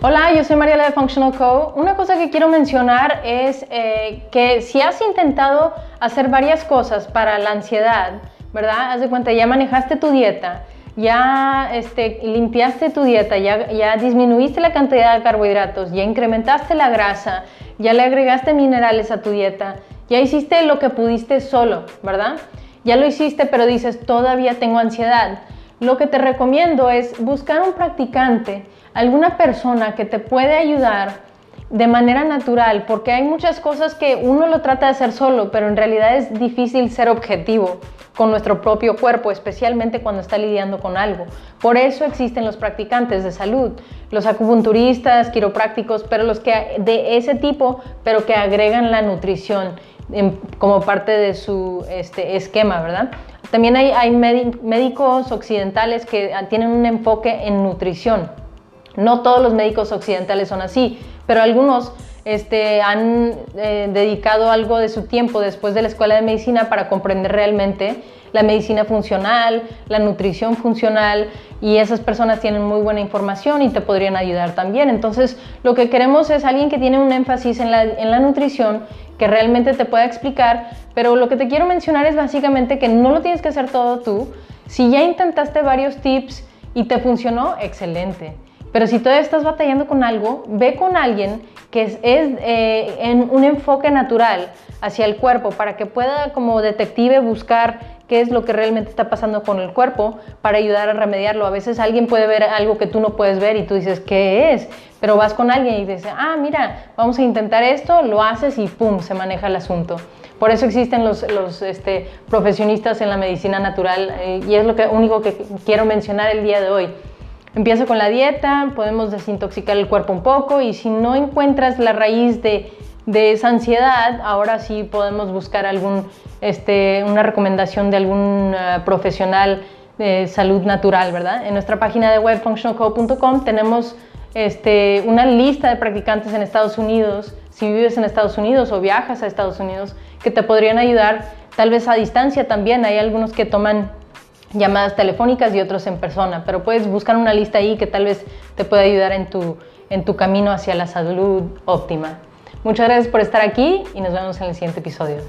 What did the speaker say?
Hola, yo soy Mariela de Functional Co. Una cosa que quiero mencionar es eh, que si has intentado hacer varias cosas para la ansiedad, ¿verdad? Haz de cuenta, ya manejaste tu dieta, ya este, limpiaste tu dieta, ya, ya disminuiste la cantidad de carbohidratos, ya incrementaste la grasa, ya le agregaste minerales a tu dieta, ya hiciste lo que pudiste solo, ¿verdad? Ya lo hiciste, pero dices, todavía tengo ansiedad. Lo que te recomiendo es buscar un practicante, alguna persona que te puede ayudar de manera natural, porque hay muchas cosas que uno lo trata de hacer solo, pero en realidad es difícil ser objetivo con nuestro propio cuerpo, especialmente cuando está lidiando con algo. Por eso existen los practicantes de salud, los acupunturistas, quiroprácticos, pero los que de ese tipo, pero que agregan la nutrición como parte de su este, esquema, ¿verdad? También hay, médicos occidentales que tienen un enfoque en nutrición. No todos los médicos occidentales son así, pero algunos este, han eh, dedicado algo de su tiempo después de la escuela de medicina para comprender realmente la medicina funcional, la nutrición funcional y esas personas tienen muy buena información y te podrían ayudar también. Entonces, lo que queremos es alguien que tiene un énfasis en la nutrición que realmente te pueda explicar, pero lo que te quiero mencionar es básicamente que no lo tienes que hacer todo tú. Si ya intentaste varios tips y te funcionó, excelente. Pero si todavía estás batallando con algo, ve con alguien que es, eh, en un enfoque natural hacia el cuerpo para que pueda como detective buscar qué es lo que realmente está pasando con el cuerpo para ayudar a remediarlo. A veces alguien puede ver algo que tú no puedes ver y tú dices, ¿qué es? Pero vas con alguien y dices, ah, mira, vamos a intentar esto, lo haces y ¡pum! se maneja el asunto. Por eso existen los, este, profesionistas en la medicina natural eh, y es lo que, único que quiero mencionar el día de hoy. Empieza con la dieta, podemos desintoxicar el cuerpo un poco y si no encuentras la raíz de, esa ansiedad, ahora sí podemos buscar algún, este, una recomendación de algún eh, profesional de salud natural, ¿verdad? En nuestra página de web functionalco.com tenemos este, una lista de practicantes en Estados Unidos, si vives en Estados Unidos o viajas a Estados Unidos, que te podrían ayudar, tal vez a distancia también. Hay algunos que toman llamadas telefónicas y otros en persona, pero puedes buscar una lista ahí que tal vez te pueda ayudar en tu, en tu camino hacia la salud óptima. Muchas gracias por estar aquí y nos vemos en el siguiente episodio.